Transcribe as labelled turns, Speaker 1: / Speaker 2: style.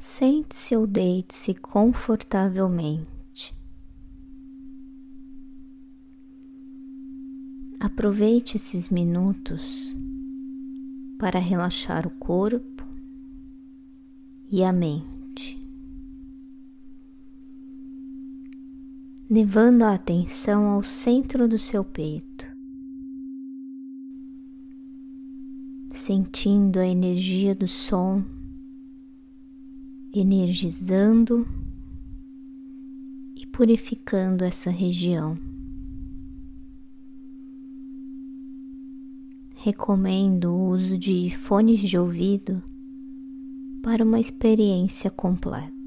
Speaker 1: Sente-se ou deite-se confortavelmente. Aproveite esses minutos para relaxar o corpo e a mente, levando a atenção ao centro do seu peito, sentindo a energia do som energizando e purificando essa região. Recomendo o uso de fones de ouvido para uma experiência completa.